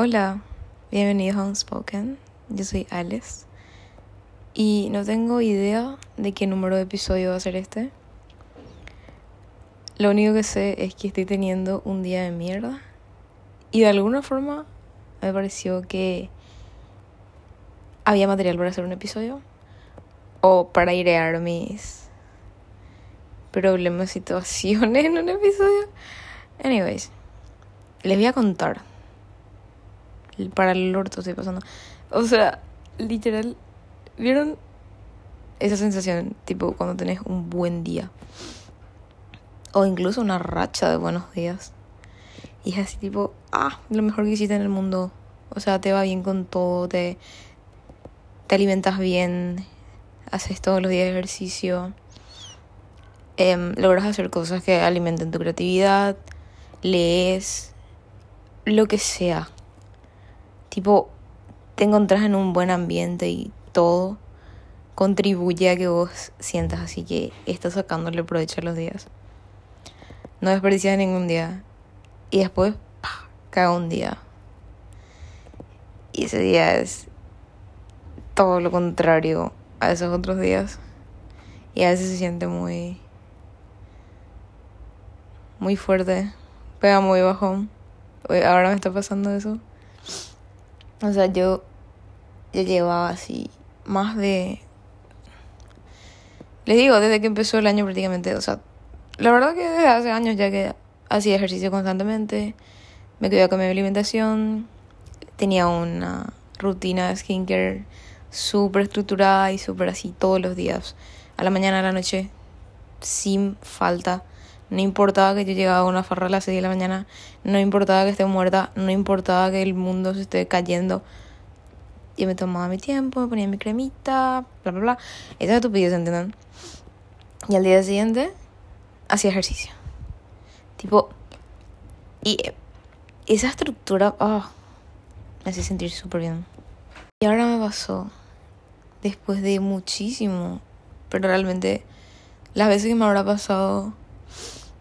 Hola, bienvenidos a Unspoken. Yo soy Alice y no tengo idea de qué número de episodio va a ser este. Lo único que sé es que estoy teniendo un día de mierda y de alguna forma me pareció que había material para hacer un episodio o para airear mis problemas, situaciones en un episodio. Anyways, les voy a contar para el orto estoy pasando. O sea, literal, ¿vieron esa sensación? Tipo, cuando tenés un buen día. O incluso una racha de buenos días. Y es así tipo, ah, lo mejor que hiciste en el mundo. O sea, te va bien con todo, te, te alimentas bien, haces todos los días ejercicio. Em, logras hacer cosas que alimenten tu creatividad, lees, lo que sea tipo, te encontrás en un buen ambiente y todo contribuye a que vos sientas así que estás sacándole provecho a los días. No desperdicias ningún día. Y después, cae un día. Y ese día es todo lo contrario a esos otros días. Y a veces se siente muy. muy fuerte. Pega muy bajo. Ahora me está pasando eso. O sea, yo ya llevaba así más de... Les digo, desde que empezó el año prácticamente, o sea, la verdad que desde hace años ya que hacía ejercicio constantemente, me cuidaba con mi alimentación, tenía una rutina de skincare súper estructurada y súper así todos los días, a la mañana, a la noche, sin falta. No importaba que yo llegaba a una farra a las 6 de la mañana, no importaba que esté muerta, no importaba que el mundo se esté cayendo. Yo me tomaba mi tiempo, me ponía mi cremita, bla, bla, bla. Esa es estupidez, ¿entienden? Y al día siguiente hacía ejercicio. Tipo, y esa estructura oh, me hacía sentir súper bien. Y ahora me pasó, después de muchísimo, pero realmente las veces que me habrá pasado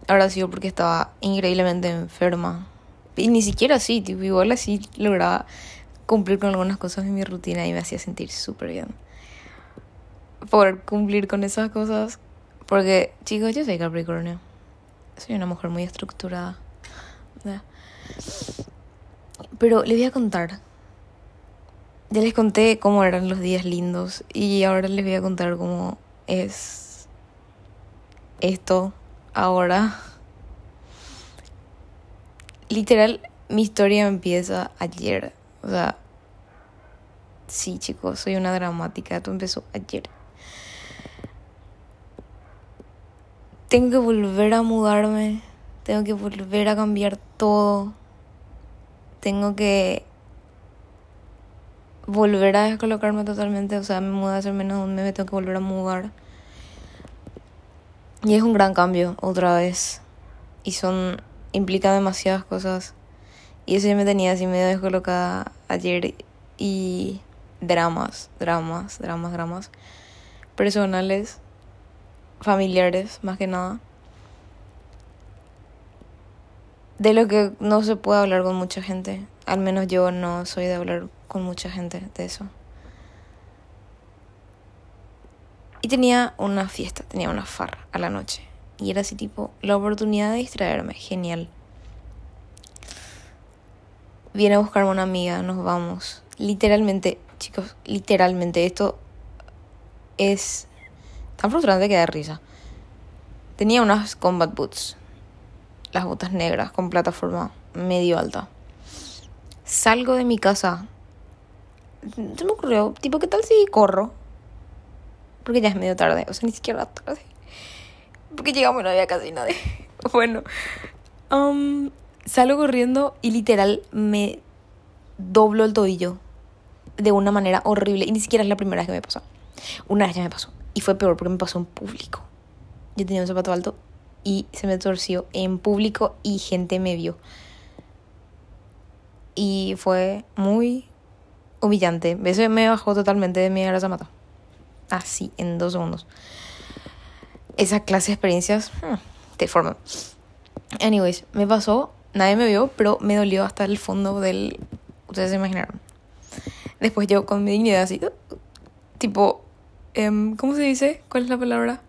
habrá sido porque estaba increíblemente enferma. Y ni siquiera así, tipo, igual así lograba cumplir con algunas cosas de mi rutina y me hacía sentir súper bien. Por cumplir con esas cosas. Porque, chicos, yo soy Capricornio. Soy una mujer muy estructurada. Pero les voy a contar. Ya les conté cómo eran los días lindos y ahora les voy a contar cómo es esto ahora. Literal, mi historia empieza ayer. O sea, sí, chicos, soy una dramática. Todo empezó ayer. Tengo que volver a mudarme. Tengo que volver a cambiar todo. Tengo que volver a descolocarme totalmente. O sea, me mudé hace menos de un mes, me tengo que volver a mudar. Y es un gran cambio, otra vez. Y son. implica demasiadas cosas. Y eso ya me tenía así medio descolocada ayer. Y. dramas, dramas, dramas, dramas. Personales, familiares, más que nada. De lo que no se puede hablar con mucha gente. Al menos yo no soy de hablar con mucha gente de eso. Tenía una fiesta, tenía una farra a la noche. Y era así tipo, la oportunidad de distraerme, genial. Viene a buscarme una amiga, nos vamos. Literalmente, chicos, literalmente, esto es tan frustrante que da risa. Tenía unas combat boots, las botas negras con plataforma medio alta. Salgo de mi casa. Se me ocurrió, tipo, ¿qué tal si corro? Porque ya es medio tarde, o sea, ni siquiera tarde. Porque llegamos y no había casi nadie. Bueno, um, salgo corriendo y literal me doblo el tobillo de una manera horrible. Y ni siquiera es la primera vez que me pasó. Una vez ya me pasó. Y fue peor porque me pasó en público. Yo tenía un zapato alto y se me torció en público y gente me vio. Y fue muy humillante. Eso me bajó totalmente de mi zamata así en dos segundos. Esa clase de experiencias hmm, te forman. Anyways, me pasó, nadie me vio, pero me dolió hasta el fondo del Ustedes se imaginaron. Después yo con mi dignidad así, tipo, em, ¿cómo se dice? ¿Cuál es la palabra?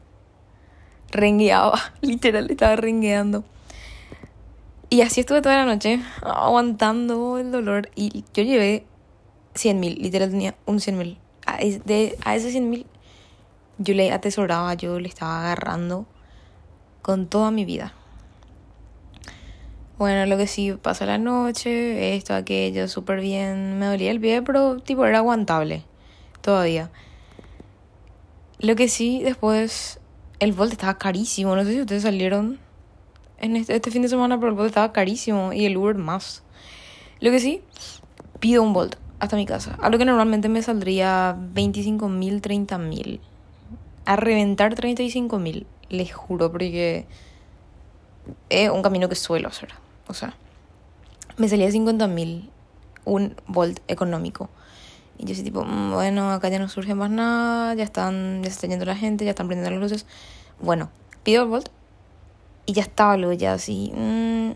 Rengueaba, literal, estaba rengueando. Y así estuve toda la noche, aguantando el dolor. Y yo llevé 100 mil, literal tenía un 100 mil. A, ese 100 mil yo le atesoraba, yo le estaba agarrando con toda mi vida. Bueno, lo que sí, pasó la noche, esto, aquello, súper bien. Me dolía el pie, pero tipo era aguantable todavía. Lo que sí, después, el Volt estaba carísimo. No sé si ustedes salieron en este, este fin de semana, pero el Volt estaba carísimo y el Uber más. Lo que sí, pido un Volt hasta mi casa. A lo que normalmente me saldría 25 mil, 30 mil. A reventar 35 mil, les juro, porque es un camino que suelo hacer. O sea, me salía 50 mil un volt económico. Y yo así tipo, mm, bueno, acá ya no surge más nada, ya están, ya está yendo la gente, ya están prendiendo las luces. Bueno, pido el volt y ya estaba luego ya así, mm,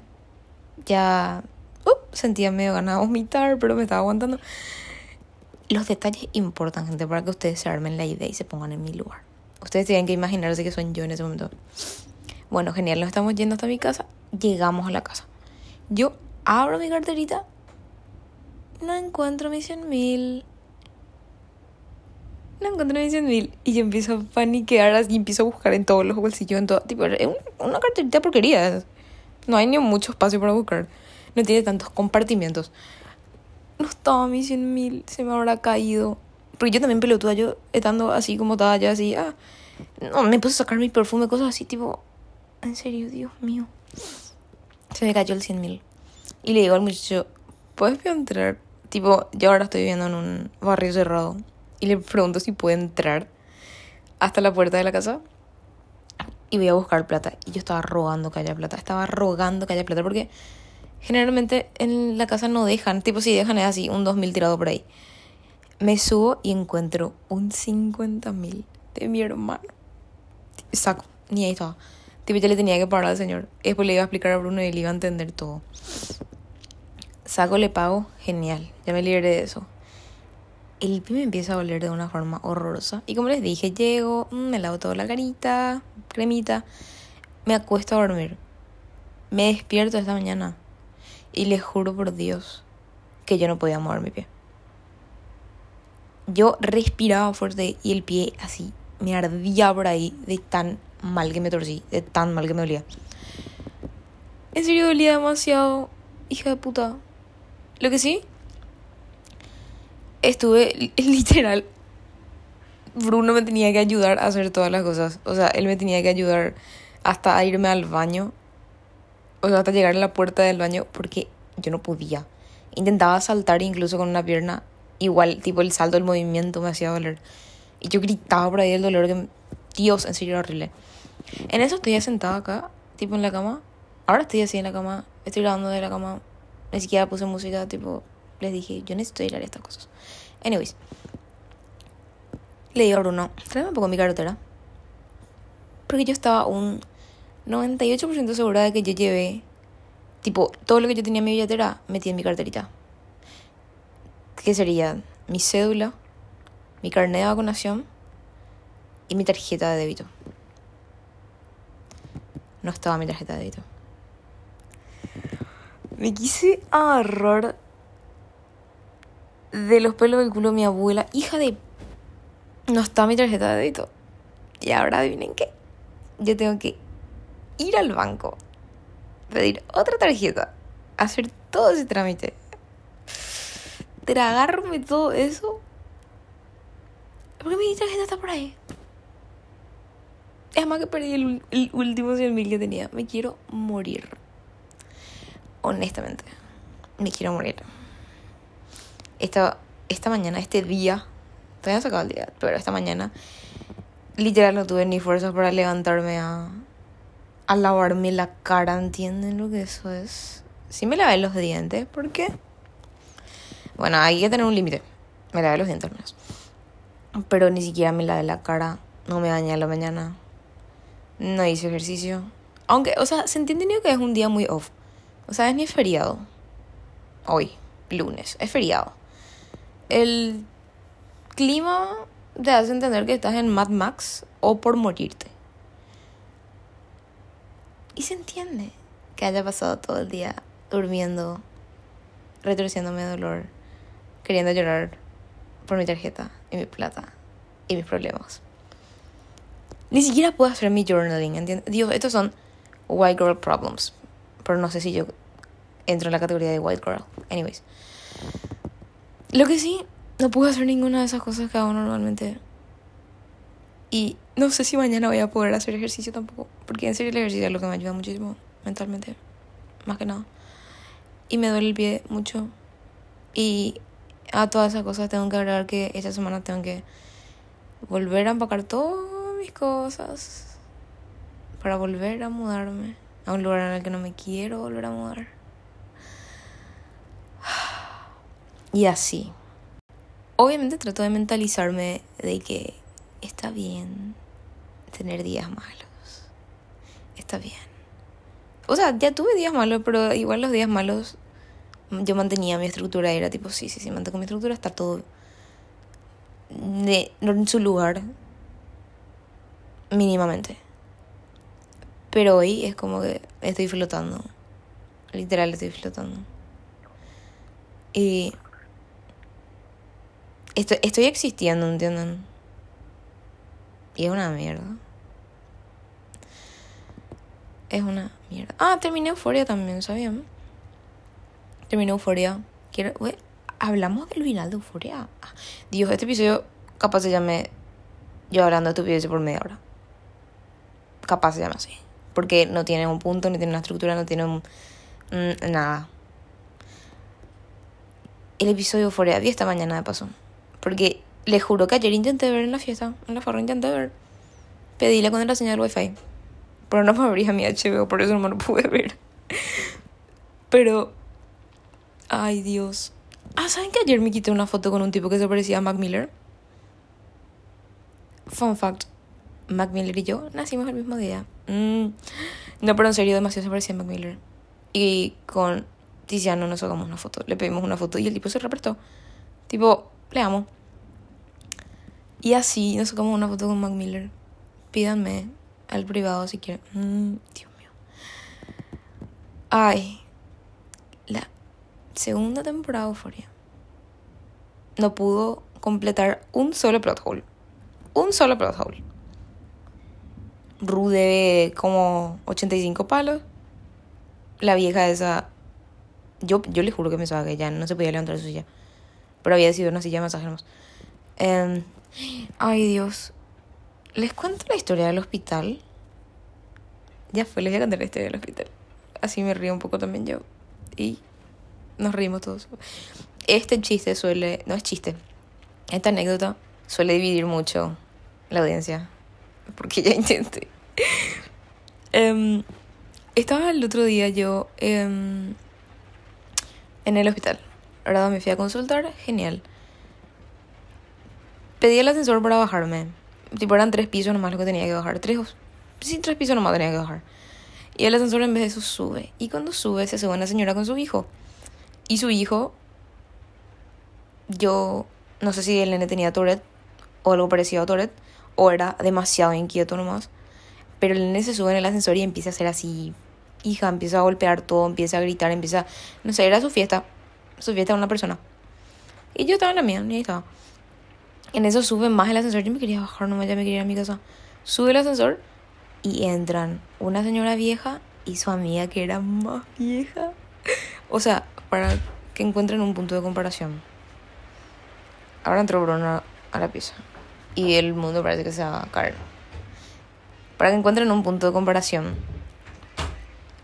ya sentía medio ganado de vomitar, pero me estaba aguantando. Los detalles importan, gente, para que ustedes se armen la idea y se pongan en mi lugar. Ustedes tienen que imaginarse que son yo en ese momento. Bueno, genial, nos estamos yendo hasta mi casa. Llegamos a la casa. Yo abro mi carterita, no encuentro mis 100 mil. No encuentro mis 100 mil. Y yo empiezo a paniquear y empiezo a buscar en todos los bolsillos, en todo. Tipo, es una carterita porquería. No hay ni mucho espacio para buscar. No tiene tantos compartimientos. No estaba mis 100 mil, se me habrá caído. Porque yo también pelotuda, yo estando así como estaba ya así. Ah, no, me puse a sacar mi perfume, cosas así, tipo. En serio, Dios mío. Se me cayó el 100 mil. Y le digo al muchacho, ¿puedes entrar? Tipo, yo ahora estoy viviendo en un barrio cerrado. Y le pregunto si puede entrar hasta la puerta de la casa. Y voy a buscar plata. Y yo estaba rogando que haya plata. Estaba rogando que haya plata. Porque generalmente en la casa no dejan. Tipo, si dejan es así, un 2000 tirado por ahí. Me subo y encuentro un 50 mil de mi hermano. Saco. Ni ahí estaba. Tipo, ya le tenía que pagar al señor. Después le iba a explicar a Bruno y le iba a entender todo. Saco, le pago, genial. Ya me libré de eso. El pie me empieza a oler de una forma horrorosa. Y como les dije, llego, mm, me lavo toda la carita, cremita. Me acuesto a dormir. Me despierto esta mañana. Y les juro por Dios que yo no podía mover mi pie. Yo respiraba fuerte y el pie así me ardía por ahí de tan mal que me torcí, de tan mal que me dolía. En serio dolía demasiado, hija de puta. Lo que sí, estuve literal. Bruno me tenía que ayudar a hacer todas las cosas. O sea, él me tenía que ayudar hasta a irme al baño. Hasta llegar a la puerta del baño porque yo no podía. Intentaba saltar incluso con una pierna. Igual, tipo el salto, el movimiento me hacía doler. Y yo gritaba por ahí el dolor que... Dios, en serio era horrible. En eso estoy sentada acá, tipo en la cama. Ahora estoy así en la cama, estoy grabando de la cama. Ni siquiera puse música, tipo, les dije, yo necesito ir a estas cosas. Anyways, le digo a Bruno, tráeme un poco mi cartera. Porque yo estaba un 98% segura de que yo llevé, tipo, todo lo que yo tenía en mi billetera, metí en mi carterita. ¿Qué sería? Mi cédula, mi carnet de vacunación y mi tarjeta de débito no estaba mi tarjeta de débito. Me quise agarrar de los pelos del culo de mi abuela, hija de... No está mi tarjeta de débito. Y ahora adivinen qué. Yo tengo que ir al banco, pedir otra tarjeta, hacer todo ese trámite, tragarme todo eso. ¿Por qué mi tarjeta está por ahí? Es más que perdí el, último 100 mil que tenía. Me quiero morir. Honestamente. Me quiero morir. Esta, esta mañana, este día. Todavía no sacado el día, pero esta mañana. Literal no tuve ni fuerzas para levantarme a, a lavarme la cara. ¿Entienden lo que eso es? Sí me lavé los dientes. ¿Por qué? Bueno, hay que tener un límite. Me lavé los dientes al menos. Pero ni siquiera me lavé la cara. No me bañé a la mañana no hice ejercicio. Aunque, o sea, se entiende que es un día muy off. O sea, es mi feriado. Hoy. lunes, es feriado. El clima te hace entender que estás en Mad Max o por morirte. Y se entiende que haya pasado todo el día durmiendo, retorciéndome de dolor, queriendo llorar por mi tarjeta y mi plata y mis problemas. Ni siquiera puedo hacer mi journaling, ¿entiendes? Dios, estos son white girl problems. Pero no sé si yo entro en la categoría de white girl. Anyways. Lo que sí, no puedo hacer ninguna de esas cosas que hago normalmente. Y no sé si mañana voy a poder hacer ejercicio tampoco. Porque en serio el ejercicio es lo que me ayuda muchísimo mentalmente. Más que nada. Y me duele el pie mucho. Y a todas esas cosas tengo que agregar que esta semana tengo que volver a empacar todas mis cosas. Para volver a mudarme a un lugar en el que no me quiero volver a mudar. Y así. Obviamente trato de mentalizarme de que está bien tener días malos. Está bien. O sea, ya tuve días malos, pero igual los días malos yo mantenía mi estructura. Era tipo, sí, sí, sí, mantengo mi estructura, está todo de, en su lugar. Mínimamente. Pero hoy es como que estoy flotando. Literal estoy flotando. Y estoy, estoy existiendo, ¿entienden? Y es una mierda. Es una mierda. Ah, terminé Euforia también, ¿sabían? Terminé Euforia. Quiero... Hablamos del final de Euforia. Ah, Dios, este episodio capaz se llame yo hablando de estupidez por media hora. Capaz se llame así. Porque no tiene un punto, no tiene una estructura, no tiene un... Mm, nada. El episodio Euforia vi esta mañana de paso. Porque le juro que ayer intenté ver en la fiesta, en la farra intenté ver. Pedí la contraseña del wifi. Pero no me abría mi HBO, por eso no me lo pude ver. Pero. Ay, Dios. Ah, ¿saben que ayer me quité una foto con un tipo que se parecía a Mac Miller? Fun fact. Mac Miller y yo nacimos el mismo día. Mm. No, pero en serio, demasiado se parecía a Mac Miller. Y con Tiziano nos sacamos una foto. Le pedimos una foto y el tipo se represtó. Tipo, le amo. Y así nos sacamos una foto con Mac Miller. Pídanme al privado si quieren. Mm, Dios mío. Ay. La segunda temporada de Euphoria. No pudo completar un solo plot hole. Un solo plot hole. Rude como 85 palos. La vieja esa. Yo, yo le juro que me que ya no se podía levantar su silla. Pero había sido una silla de masaje ay, Dios. ¿Les cuento la historia del hospital? Ya fue, les voy a contar la historia del hospital. Así me río un poco también yo. Y nos reímos todos. Este chiste suele. No es chiste. Esta anécdota suele dividir mucho la audiencia. Porque ya intenté. Em, estaba el otro día yo em, en el hospital. Ahora me fui a consultar. Genial. Pedí el ascensor para bajarme. Tipo, eran tres pisos nomás lo que tenía que bajar. Tres, sí, tres pisos nomás tenía que bajar. Y el ascensor en vez de eso sube. Y cuando sube se sube una señora con su hijo. Y su hijo, yo no sé si el nene tenía Tourette o algo parecido a Tourette o era demasiado inquieto nomás. Pero el nene se sube en el ascensor y empieza a hacer así, hija, empieza a golpear todo, empieza a gritar, empieza, no sé, era su fiesta, su fiesta de una persona. Y yo estaba en la mía, ni ahí estaba. En eso sube más el ascensor, yo me quería bajar nomás, ya me quería ir a mi casa. Sube el ascensor y entran una señora vieja y su amiga que era más vieja. O sea, para que encuentren un punto de comparación. Ahora entró Bruno a la pieza y el mundo parece que se va a caer. Para que encuentren un punto de comparación.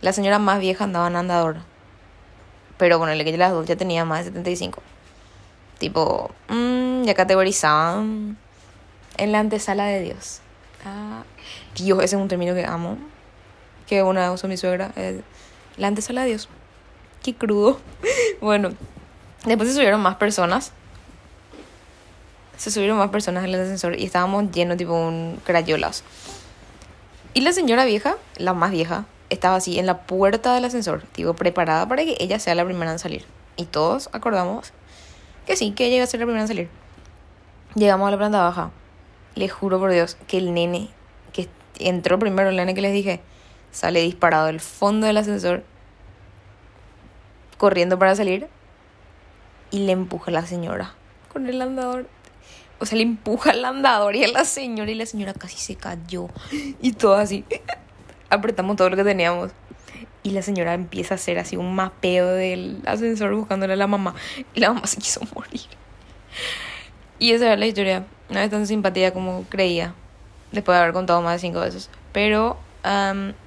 La señora más vieja andaba en andador. Pero bueno, el que las dos ya tenía más de 75. Tipo, mmm, ya categorizaban en la antesala de Dios. Ah, Dios, ese es un término que amo. Que una vez usó mi suegra. la antesala de Dios. Qué crudo. bueno, después se subieron más personas se subieron más personas en el ascensor y estábamos llenos, tipo, un crayolas. Y la señora vieja, la más vieja, estaba así en la puerta del ascensor, tipo, preparada para que ella sea la primera en salir. Y todos acordamos que sí, que ella iba a ser la primera en salir. Llegamos a la planta baja. Les juro por Dios que el nene que entró primero, el nene que les dije, sale disparado del fondo del ascensor, corriendo para salir, y le empuja a la señora con el andador. O sea, le empuja al andador y a la señora, y la señora casi se cayó. Y todo así. Apretamos todo lo que teníamos. Y la señora empieza a hacer así un mapeo del ascensor buscándole a la mamá. Y la mamá se quiso morir. Y esa era la historia. No es tan simpatía como creía. Después de haber contado más de cinco veces. Pero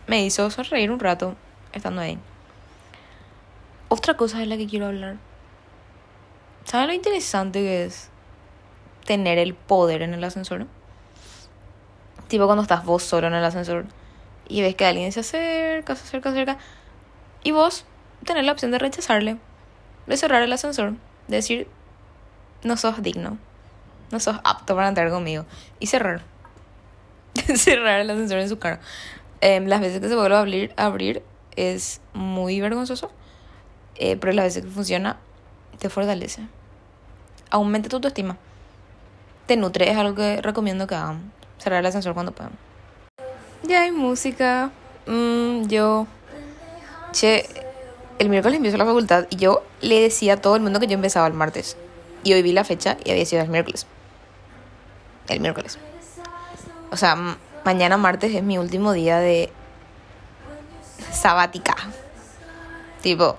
me hizo sonreír un rato estando ahí. Otra cosa de la que quiero hablar. ¿Saben lo interesante que es tener el poder en el ascensor? Tipo cuando estás vos solo en el ascensor y ves que alguien se acerca, se acerca, se acerca. Y vos tenés la opción de rechazarle, de cerrar el ascensor, de decir, no sos digno, no sos apto para entrar conmigo. Y cerrar. cerrar el ascensor en su cara. Em, las veces que se vuelve a abrir, abrir es muy vergonzoso, eh, pero las veces que funciona te fortalece. Aumenta tu autoestima. Te nutre, es algo que recomiendo que hagan. Cerrar el ascensor cuando puedan. Ya hay música. Mm, yo. Che, el miércoles empiezo la facultad y yo le decía a todo el mundo que yo empezaba el martes. Y hoy vi la fecha y había sido el miércoles. El miércoles. O sea, mañana martes es mi último día de sabática. Tipo,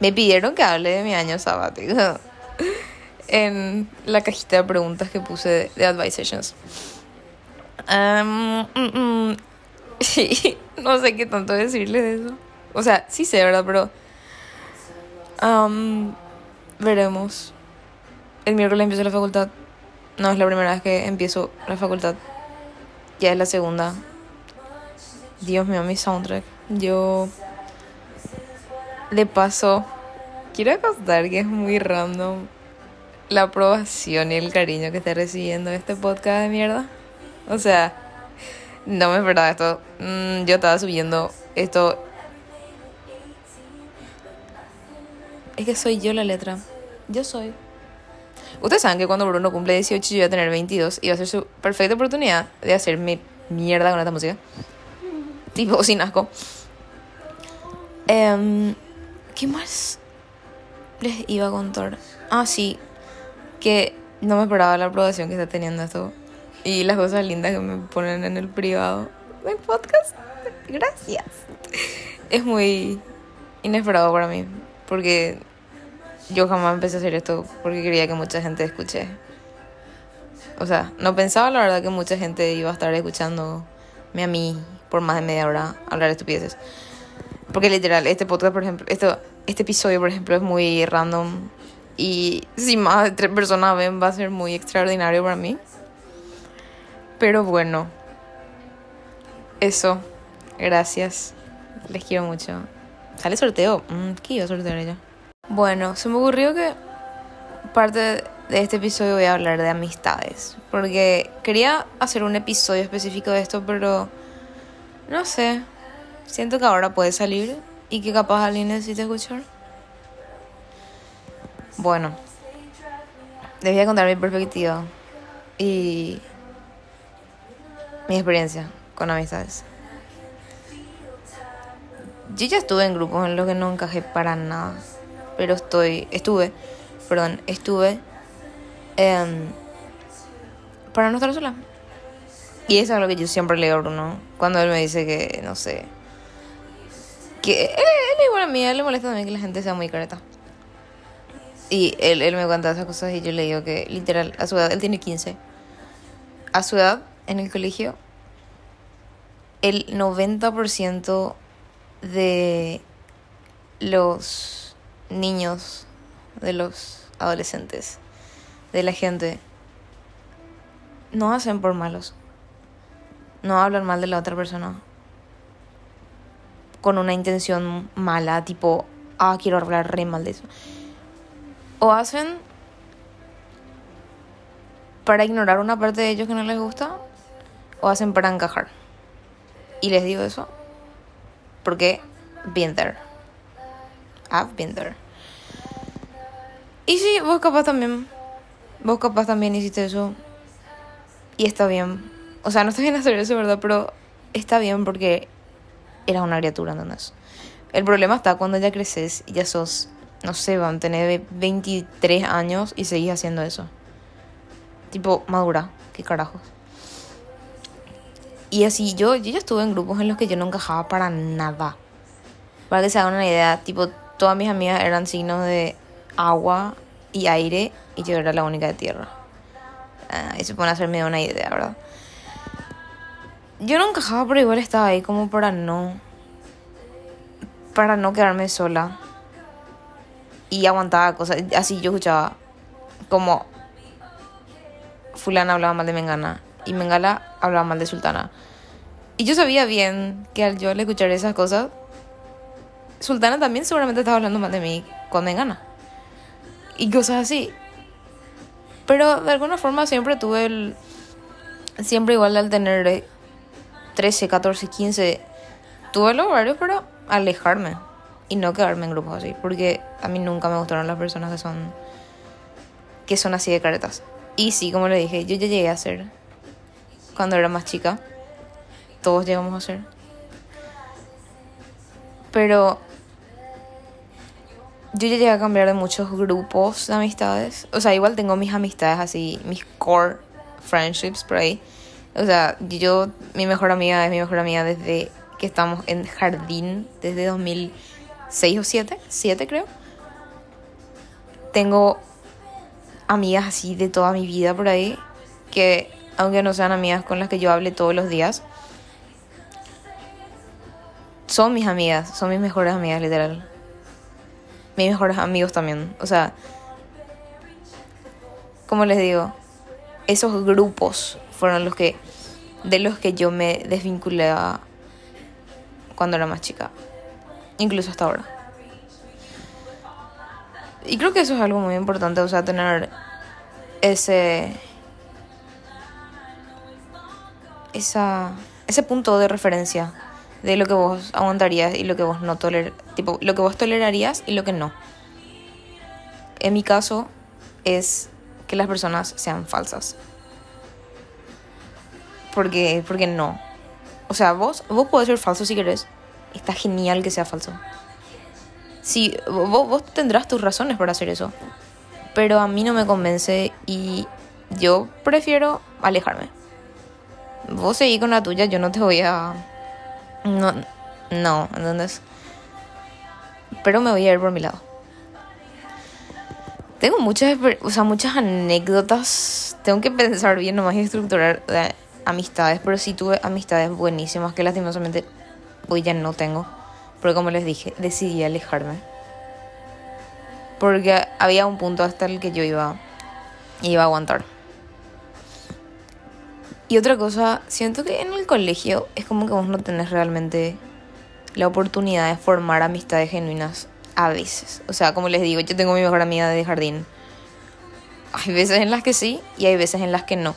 me pidieron que hable de mi año sabático en la cajita de preguntas que puse de, Advice Sessions. Um, sí, no sé qué tanto decirle de eso. O sea, sí sé, ¿verdad? Pero. Um, veremos. El miércoles empiezo la facultad. No es la primera vez que empiezo la facultad. Ya es la segunda. Dios mío, mi soundtrack. Yo. De paso, quiero contar que es muy random la aprobación y el cariño que está recibiendo este podcast de mierda. O sea, no me esperaba esto. Mm, yo estaba subiendo esto. Es que soy yo la letra. Yo soy. Ustedes saben que cuando Bruno cumple 18 yo voy a tener 22 y va a ser su perfecta oportunidad de hacerme mierda con esta música. Tipo, sin asco. Em, ¿Qué más les iba a contar? Ah, sí. Que no me esperaba la aprobación que está teniendo esto y las cosas lindas que me ponen en el privado del podcast. Gracias. Es muy inesperado para mí, porque yo jamás empecé a hacer esto porque quería que mucha gente escuche. O sea, no pensaba la verdad que mucha gente iba a estar escuchándome a mí por más de media hora hablar estupideces. Porque literal, este podcast, por ejemplo, esto, este episodio, por ejemplo, es muy random. Y si más de tres personas ven, va a ser muy extraordinario para mí. Pero bueno, eso. Gracias. Les quiero mucho. ¿Sale sorteo? Mm, ¿Qué iba a sortear ella? Bueno, se me ocurrió que parte de este episodio voy a hablar de amistades. Porque quería hacer un episodio específico de esto, pero no sé. Siento que ahora puede salir y que capaz alguien necesite escuchar. Bueno, les voy a contar mi perspectiva. Y mi experiencia con amistades. Yo ya estuve en grupos en los que no encajé para nada, pero estoy, estuve, perdón, estuve em, para no estar sola. Y eso es lo que yo siempre le digo a Bruno, cuando él me dice que, no sé, que él, él igual a mí, él le molesta también que la gente sea muy careta. Y él, él me cuenta esas cosas y yo le digo que literal, a su edad, él tiene 15. A su edad, en el colegio, el 90% de los niños, de los adolescentes, de la gente, no hacen por malos. No hablan mal de la otra persona. Con una intención mala, tipo, ah, quiero hablar re mal de eso. O hacen para ignorar una parte de ellos que no les gusta, o hacen para encajar. Y les digo eso porque been there. I've been there. Y sí, vos capaz también. Vos capaz también hiciste eso. Y está bien. O sea, no está bien hacer eso, ¿verdad? Pero está bien porque eras una criatura, ¿entendés? El problema está cuando ya creces y ya sos, no sé, van a tener 23 años y seguís haciendo eso. Tipo, madura, qué carajos. Y así, yo, yo ya estuve en grupos en los que yo no encajaba para nada. Para que se hagan una idea, tipo, todas mis amigas eran signos de agua y aire y yo era la única de tierra. Ah, y se pone a hacerme una idea, ¿verdad? Yo no encajaba, pero igual estaba ahí como para no. Para no quedarme sola. Y aguantaba cosas. Así yo escuchaba como. Fulana hablaba mal de Mengana. Y Mengala hablaba mal de Sultana. Y yo sabía bien que al yo al escuchar esas cosas. Sultana también seguramente estaba hablando mal de mí con Mengana. Y cosas así. Pero de alguna forma siempre tuve el. Siempre igual al tener 13, 14, 15, tuve los horarios para alejarme y no quedarme en grupos así. Porque a mí nunca me gustaron las personas que son. que son así de caretas. Y sí, como le dije, yo ya llegué a ser. Cuando era más chica. Todos llegamos a ser. Pero yo ya llegué a cambiar de muchos grupos de amistades. O sea, igual tengo mis amistades así, mis core friendships por ahí. O sea, yo, mi mejor amiga es mi mejor amiga desde que estamos en jardín, desde 2006 o 7, 7 creo. Tengo amigas así de toda mi vida por ahí, que aunque no sean amigas con las que yo hable todos los días, son mis amigas, son mis mejores amigas, literal mis mejores amigos también. O sea, como les digo, esos grupos fueron los que de los que yo me desvinculé cuando era más chica, incluso hasta ahora. Y creo que eso es algo muy importante, o sea, tener ese esa ese punto de referencia de lo que vos aguantarías y lo que vos no toler tipo lo que vos tolerarías y lo que no. En mi caso es que las personas sean falsas. Porque porque no. O sea, vos vos podés ser falso si querés. Está genial que sea falso. Sí, vos, vos tendrás tus razones para hacer eso. Pero a mí no me convence y yo prefiero alejarme. Vos seguís con la tuya, yo no te voy a no, no, ¿entendés? Pero me voy a ir por mi lado. Tengo muchas, o sea, muchas anécdotas. Tengo que pensar bien nomás y estructurar eh, amistades. Pero sí tuve amistades buenísimas que lastimosamente hoy ya no tengo. Porque como les dije, decidí alejarme. Porque había un punto hasta el que yo iba, iba a aguantar. Y otra cosa, siento que en el colegio es como que vos no tenés realmente la oportunidad de formar amistades genuinas a veces. O sea, como les digo, yo tengo mi mejor amiga de jardín. Hay veces en las que sí y hay veces en las que no.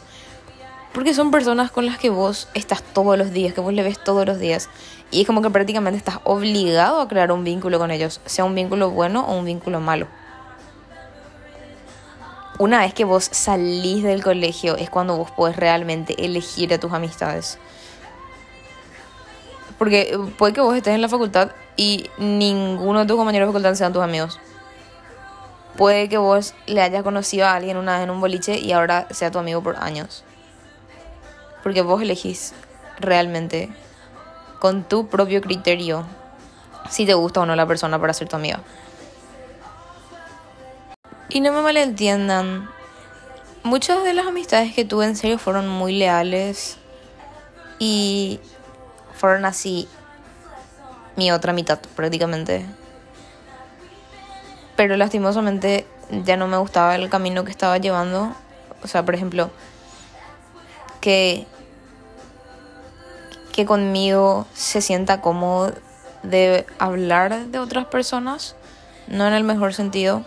Porque son personas con las que vos estás todos los días, que vos le ves todos los días. Y es como que prácticamente estás obligado a crear un vínculo con ellos, sea un vínculo bueno o un vínculo malo una vez que vos salís del colegio es cuando vos podés realmente elegir a tus amistades. Porque puede que vos estés en la facultad y ninguno de tus compañeros de facultad sean tus amigos. Puede que vos le hayas conocido a alguien una vez en un boliche y ahora sea tu amigo por años. Porque vos elegís realmente con tu propio criterio si te gusta o no la persona para ser tu amiga. Y no me malentiendan. Muchas de las amistades que tuve en serio fueron muy leales. Y fueron así mi otra mitad prácticamente. Pero lastimosamente ya no me gustaba el camino que estaba llevando. O sea, por ejemplo, que, que conmigo se sienta cómodo de hablar de otras personas, no en el mejor sentido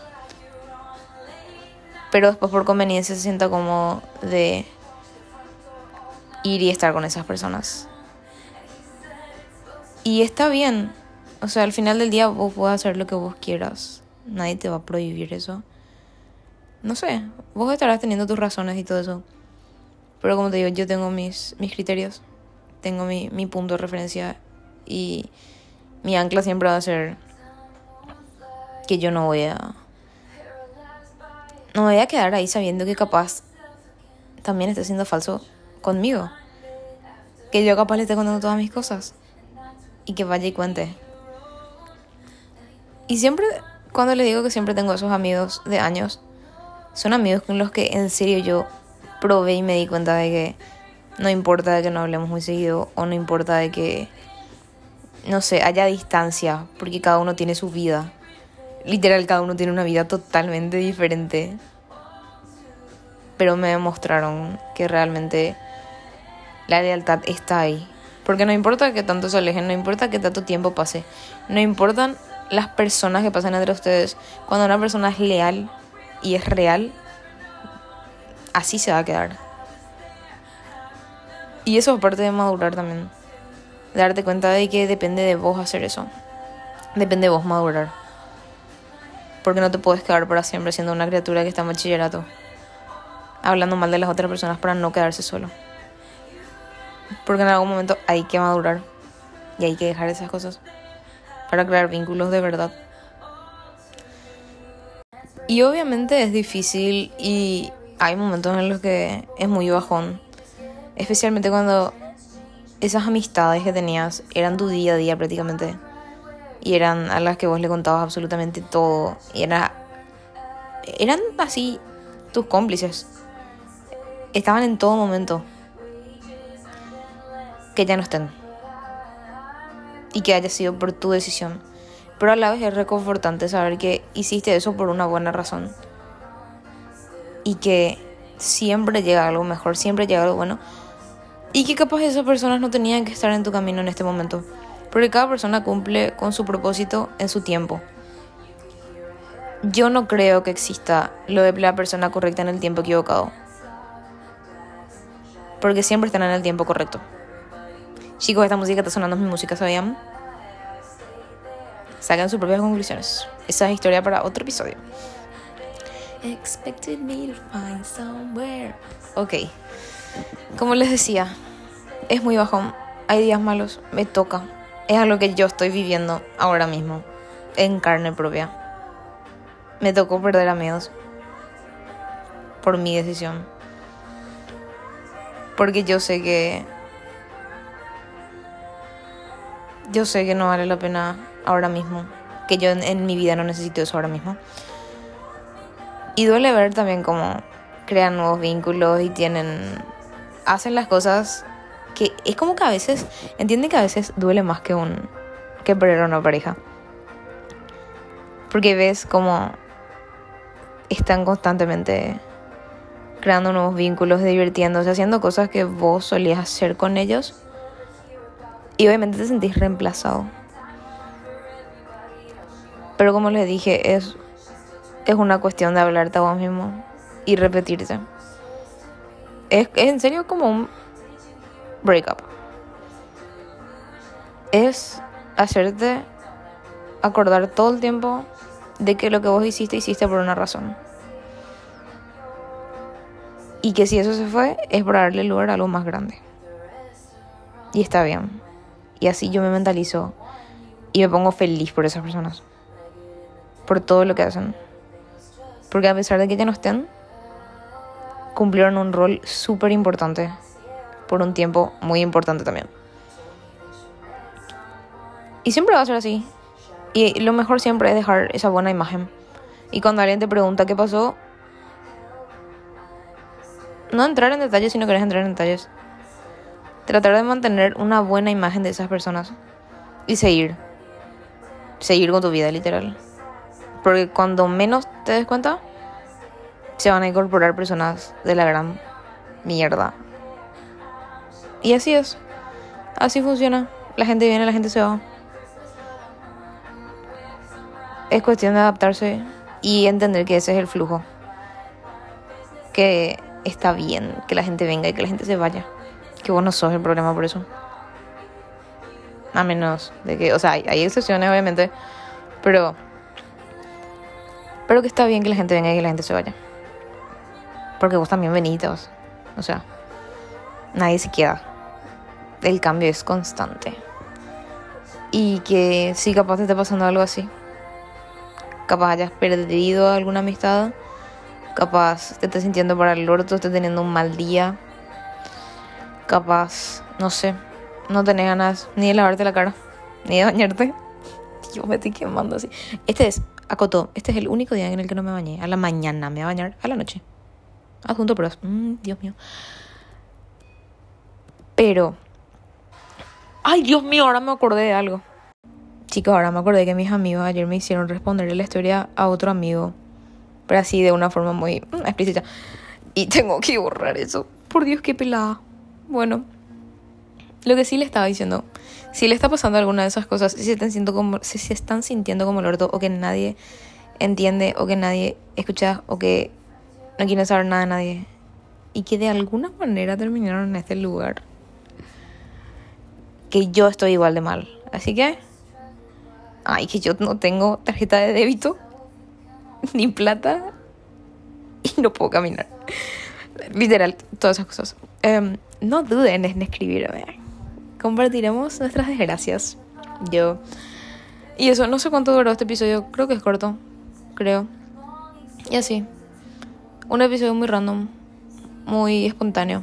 pero después por conveniencia se sienta como de ir y estar con esas personas. Y está bien, o sea, al final del día vos puedes hacer lo que vos quieras, nadie te va a prohibir eso. no sé, vos estarás teniendo tus razones y todo eso. Pero como te digo, yo tengo mis, mis criterios, tengo mi, mi punto de referencia y mi ancla siempre va a ser que yo no voy a... No me voy a quedar ahí sabiendo que capaz también está siendo falso conmigo. Que yo capaz le esté contando todas mis cosas. Y que vaya y cuente. Y siempre, cuando le digo que siempre tengo esos amigos de años, son amigos con los que en serio yo probé y me di cuenta de que no importa de que no hablemos muy seguido o no importa de que, no sé, haya distancia, porque cada uno tiene su vida. Literal, cada uno tiene una vida totalmente diferente. Pero me demostraron que realmente la lealtad está ahí. Porque no importa que tanto se alejen, no importa que tanto tiempo pase, no importan las personas que pasan entre ustedes. Cuando una persona es leal y es real, así se va a quedar. Y eso es parte de madurar también. darte cuenta de que depende de vos hacer eso. Depende de vos madurar. Porque no te puedes quedar para siempre siendo una criatura que está en bachillerato. Hablando mal de las otras personas para no quedarse solo. Porque en algún momento hay que madurar. Y hay que dejar esas cosas. Para crear vínculos de verdad. Y obviamente es difícil y hay momentos en los que es muy bajón. Especialmente cuando esas amistades que tenías eran tu día a día prácticamente. Y eran a las que vos le contabas absolutamente todo. Y era, eran así tus cómplices. Estaban en todo momento. Que ya no estén. Y que haya sido por tu decisión. Pero a la vez es reconfortante saber que hiciste eso por una buena razón. Y que siempre llega algo mejor, siempre llega algo bueno. Y que capaz esas personas no tenían que estar en tu camino en este momento. Porque cada persona cumple con su propósito en su tiempo. Yo no creo que exista lo de la persona correcta en el tiempo equivocado. Porque siempre están en el tiempo correcto. Chicos, esta música está sonando mi música, ¿sabían? Sacan sus propias conclusiones. Esa es historia para otro episodio. Expected me to find somewhere. Ok. Como les decía, es muy bajón. Hay días malos. Me toca. Es algo que yo estoy viviendo ahora mismo. En carne propia. Me tocó perder amigos. Por mi decisión. Porque yo sé que yo sé que no vale la pena ahora mismo, que yo en, mi vida no necesito eso ahora mismo. Y duele ver también cómo crean nuevos vínculos y tienen, hacen las cosas que es como que a veces, entienden que a veces duele más que un, que perder una pareja. Porque ves como están constantemente creando nuevos vínculos, divirtiéndose, haciendo cosas que vos solías hacer con ellos y obviamente te sentís reemplazado. Pero como les dije, es, es una cuestión de hablarte a vos mismo y repetirte. Es, es en serio como un breakup. Es hacerte acordar todo el tiempo de que lo que vos hiciste, hiciste por una razón. Y que si eso se fue, es para darle lugar a algo más grande. Y está bien. Y así yo me mentalizo y me pongo feliz por esas personas. Por todo lo que hacen. Porque a pesar de que ya no estén, cumplieron un rol súper importante. Por un tiempo muy importante también. Y siempre va a ser así. Y lo mejor siempre es dejar esa buena imagen. Y cuando alguien te pregunta qué pasó, no entrar en detalles si no querés entrar en detalles tratar de mantener una buena imagen de esas personas y seguir. Seguir con tu vida, literal. Porque cuando menos te des cuenta, se van a incorporar personas de la gran mierda. Y así es. Así funciona. La gente viene, la gente se va. Es cuestión de adaptarse y entender que ese es el flujo. Que está bien que la gente venga y que la gente se vaya que vos no sos el problema por eso. A menos de que, o sea, hay, excepciones obviamente, pero pero que está bien que la gente venga y que la gente se vaya. Porque vos también venitos. O sea, nadie se queda. El cambio es constante. Y que si capaz te esté pasando algo así. Capaz hayas perdido alguna amistad. Capaz te estés sintiendo para el orto, estés teniendo un mal día. Capaz, no sé, no tenés ganas ni de lavarte la cara, ni de bañarte. Yo me estoy quemando así. Este es, acotó, este es el único día en el que no me bañé. A la mañana me voy a bañar, a la noche. Adjunto pero mm, Dios mío. Pero. Ay, Dios mío, ahora me acordé de algo. Chicos, ahora me acordé que mis amigos ayer me hicieron responderle la historia a otro amigo. Pero así de una forma muy mm, explícita. Y tengo que borrar eso. Por Dios, qué pelada. Bueno. Lo que sí le estaba diciendo, si le está pasando alguna de esas cosas, si se están sintiendo como, si se están sintiendo como el orto, o que nadie entiende, o que nadie escucha, o que no quieren saber nada de nadie, y que de alguna manera terminaron en este lugar, que yo estoy igual de mal. Así que, ay, que yo no tengo tarjeta de débito, ni plata, y no puedo caminar. Literal, todas esas cosas. Em, no duden en escribirme compartiremos nuestras desgracias. Yo. Y eso, no sé cuánto duró este episodio, creo que es corto, creo. Y así. Un episodio muy random, muy espontáneo.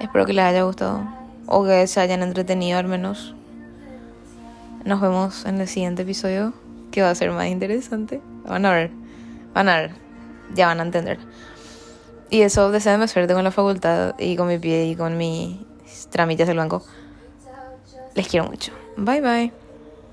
Espero que les haya gustado o que se hayan entretenido al menos. Nos vemos en el siguiente episodio que va a ser más interesante. Van a ver, van a ver, ya van a entender. Y eso, deseenme suerte con la facultad y con mi pie y con mi trámites del banco. Les quiero mucho. Bye bye.